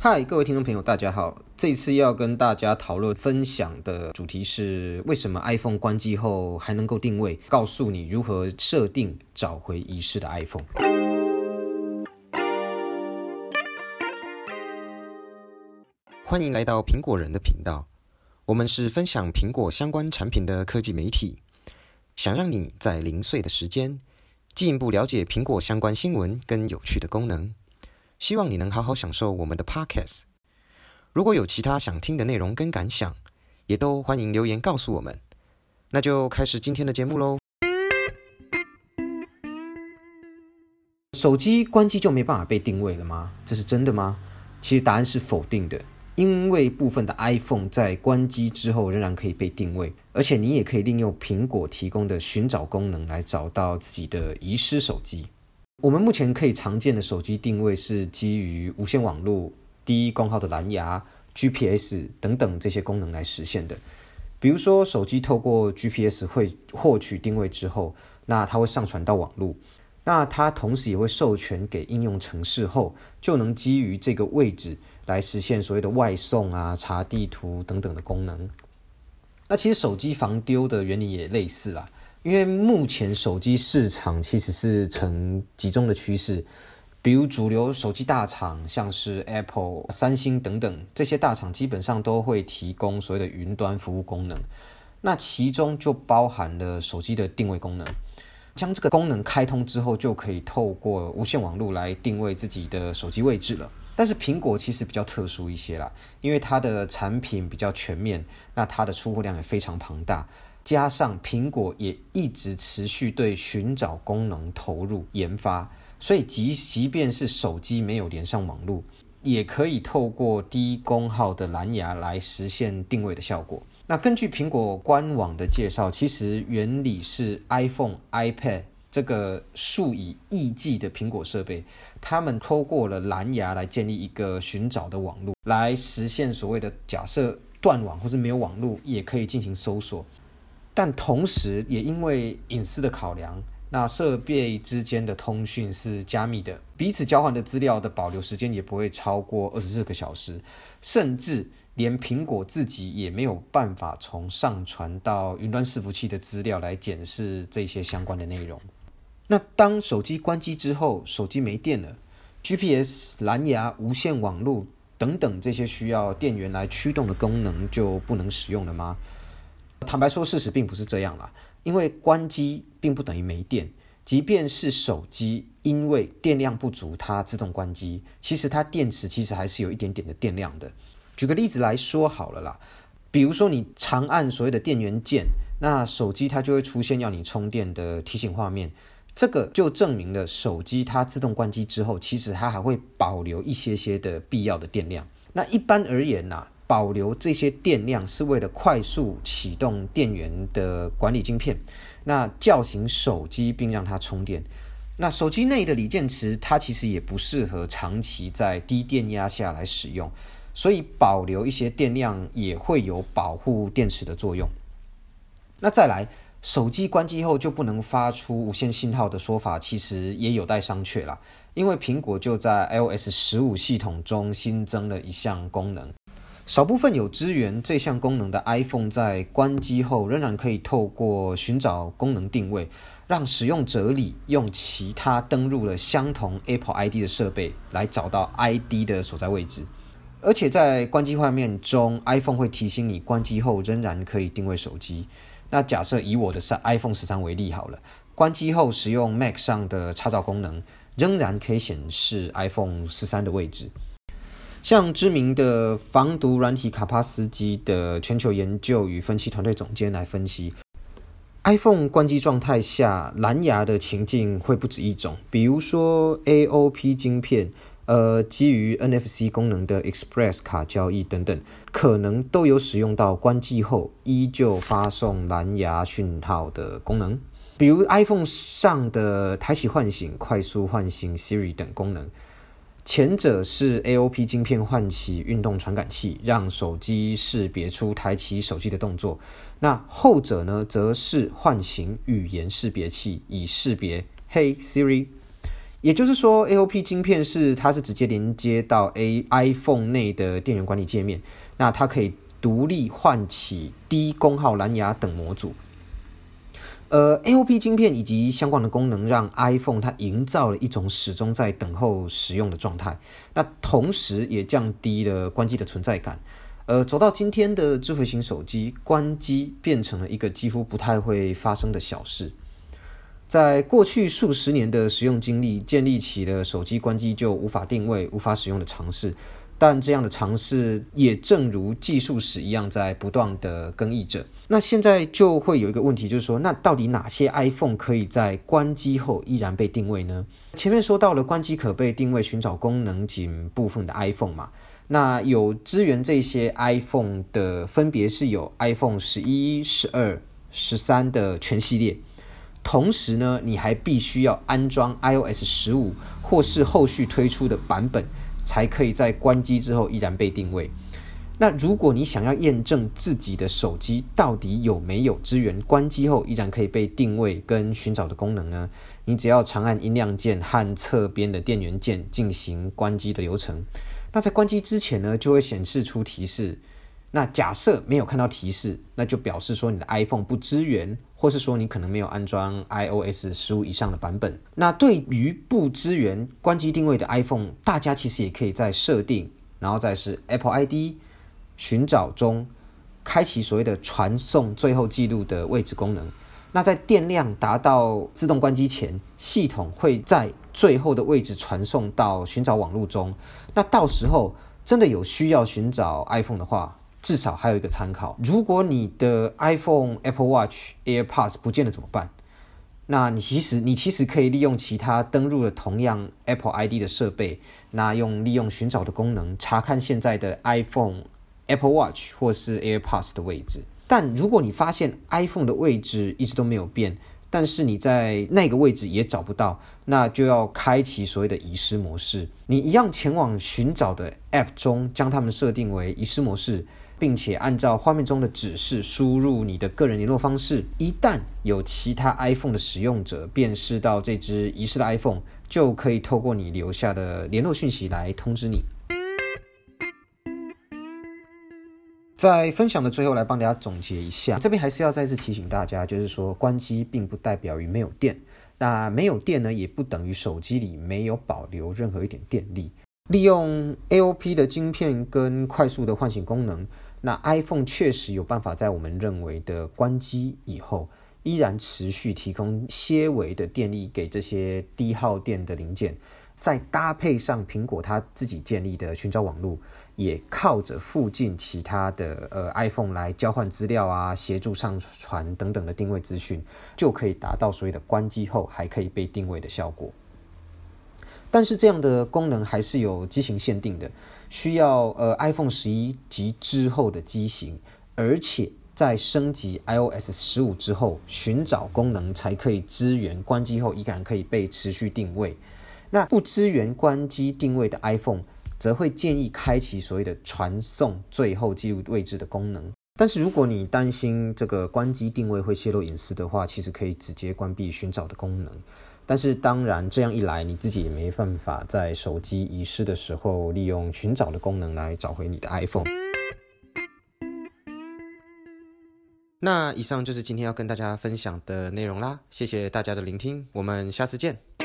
嗨，各位听众朋友，大家好。这次要跟大家讨论分享的主题是：为什么 iPhone 关机后还能够定位？告诉你如何设定找回遗失的 iPhone。欢迎来到苹果人的频道，我们是分享苹果相关产品的科技媒体，想让你在零碎的时间进一步了解苹果相关新闻跟有趣的功能。希望你能好好享受我们的 Podcast。如果有其他想听的内容跟感想，也都欢迎留言告诉我们。那就开始今天的节目喽。手机关机就没办法被定位了吗？这是真的吗？其实答案是否定的，因为部分的 iPhone 在关机之后仍然可以被定位，而且你也可以利用苹果提供的寻找功能来找到自己的遗失手机。我们目前可以常见的手机定位是基于无线网络、低功耗的蓝牙、GPS 等等这些功能来实现的。比如说，手机透过 GPS 会获取定位之后，那它会上传到网络，那它同时也会授权给应用程式后，就能基于这个位置来实现所谓的外送啊、查地图等等的功能。那其实手机防丢的原理也类似啦。因为目前手机市场其实是呈集中的趋势，比如主流手机大厂，像是 Apple、三星等等这些大厂，基本上都会提供所谓的云端服务功能。那其中就包含了手机的定位功能，将这个功能开通之后，就可以透过无线网络来定位自己的手机位置了。但是苹果其实比较特殊一些啦，因为它的产品比较全面，那它的出货量也非常庞大。加上苹果也一直持续对寻找功能投入研发，所以即即便是手机没有连上网络，也可以透过低功耗的蓝牙来实现定位的效果。那根据苹果官网的介绍，其实原理是 iPhone、iPad 这个数以亿计的苹果设备，他们透过了蓝牙来建立一个寻找的网络，来实现所谓的假设断网或是没有网络也可以进行搜索。但同时，也因为隐私的考量，那设备之间的通讯是加密的，彼此交换的资料的保留时间也不会超过二十四个小时，甚至连苹果自己也没有办法从上传到云端伺服器的资料来检视这些相关的内容。那当手机关机之后，手机没电了，GPS、蓝牙、无线网络等等这些需要电源来驱动的功能就不能使用了吗？坦白说，事实并不是这样啦。因为关机并不等于没电，即便是手机因为电量不足，它自动关机，其实它电池其实还是有一点点的电量的。举个例子来说好了啦，比如说你长按所谓的电源键，那手机它就会出现要你充电的提醒画面，这个就证明了手机它自动关机之后，其实它还会保留一些些的必要的电量。那一般而言呐。保留这些电量是为了快速启动电源的管理晶片，那叫醒手机并让它充电。那手机内的锂电池它其实也不适合长期在低电压下来使用，所以保留一些电量也会有保护电池的作用。那再来，手机关机后就不能发出无线信号的说法，其实也有待商榷啦。因为苹果就在 iOS 十五系统中新增了一项功能。少部分有支援这项功能的 iPhone 在关机后，仍然可以透过寻找功能定位，让使用者里用其他登录了相同 Apple ID 的设备来找到 ID 的所在位置。而且在关机画面中，iPhone 会提醒你关机后仍然可以定位手机。那假设以我的是 iPhone 十三为例好了，关机后使用 Mac 上的查找功能，仍然可以显示 iPhone 十三的位置。像知名的防毒软体卡帕斯基的全球研究与分析团队总监来分析，iPhone 关机状态下蓝牙的情境会不止一种，比如说 AOP 晶片，呃，基于 NFC 功能的 Express 卡交易等等，可能都有使用到关机后依旧发送蓝牙讯号的功能，比如 iPhone 上的抬起唤醒、快速唤醒 Siri 等功能。前者是 AOP 晶片唤起运动传感器，让手机识别出抬起手机的动作。那后者呢，则是唤醒语言识别器，以识别 Hey Siri。也就是说，AOP 晶片是它是直接连接到 A iPhone 内的电源管理界面，那它可以独立唤起低功耗蓝牙等模组。呃，AOP 晶片以及相关的功能，让 iPhone 它营造了一种始终在等候使用的状态，那同时也降低了关机的存在感。呃，走到今天的智慧型手机，关机变成了一个几乎不太会发生的小事。在过去数十年的使用经历，建立起了手机关机就无法定位、无法使用的尝试。但这样的尝试也正如技术史一样，在不断的更易着。那现在就会有一个问题，就是说，那到底哪些 iPhone 可以在关机后依然被定位呢？前面说到了关机可被定位寻找功能仅部分的 iPhone 嘛，那有支援这些 iPhone 的，分别是有 iPhone 十一、十二、十三的全系列。同时呢，你还必须要安装 iOS 十五或是后续推出的版本，才可以在关机之后依然被定位。那如果你想要验证自己的手机到底有没有支援关机后依然可以被定位跟寻找的功能呢？你只要长按音量键和侧边的电源键进行关机的流程。那在关机之前呢，就会显示出提示。那假设没有看到提示，那就表示说你的 iPhone 不支援，或是说你可能没有安装 iOS 十五以上的版本。那对于不支援关机定位的 iPhone，大家其实也可以在设定，然后再是 Apple ID 寻找中开启所谓的传送最后记录的位置功能。那在电量达到自动关机前，系统会在最后的位置传送到寻找网络中。那到时候真的有需要寻找 iPhone 的话，至少还有一个参考。如果你的 iPhone、Apple Watch、AirPods 不见了怎么办？那你其实你其实可以利用其他登录了同样 Apple ID 的设备，那用利用寻找的功能查看现在的 iPhone、Apple Watch 或是 AirPods 的位置。但如果你发现 iPhone 的位置一直都没有变，但是你在那个位置也找不到，那就要开启所谓的遗失模式。你一样前往寻找的 App 中，将它们设定为遗失模式。并且按照画面中的指示输入你的个人联络方式。一旦有其他 iPhone 的使用者辨识到这只遗失的 iPhone，就可以透过你留下的联络讯息来通知你。在分享的最后，来帮大家总结一下。这边还是要再次提醒大家，就是说关机并不代表于没有电。那没有电呢，也不等于手机里没有保留任何一点电力。利用 AOP 的晶片跟快速的唤醒功能。那 iPhone 确实有办法在我们认为的关机以后，依然持续提供些微的电力给这些低耗电的零件，再搭配上苹果它自己建立的寻找网络，也靠着附近其他的呃 iPhone 来交换资料啊，协助上传等等的定位资讯，就可以达到所谓的关机后还可以被定位的效果。但是这样的功能还是有机型限定的，需要呃 iPhone 十一及之后的机型，而且在升级 iOS 十五之后，寻找功能才可以支援关机后依然可以被持续定位。那不支援关机定位的 iPhone，则会建议开启所谓的传送最后记录位置的功能。但是如果你担心这个关机定位会泄露隐私的话，其实可以直接关闭寻找的功能。但是当然，这样一来，你自己也没办法在手机遗失的时候，利用寻找的功能来找回你的 iPhone。那以上就是今天要跟大家分享的内容啦，谢谢大家的聆听，我们下次见。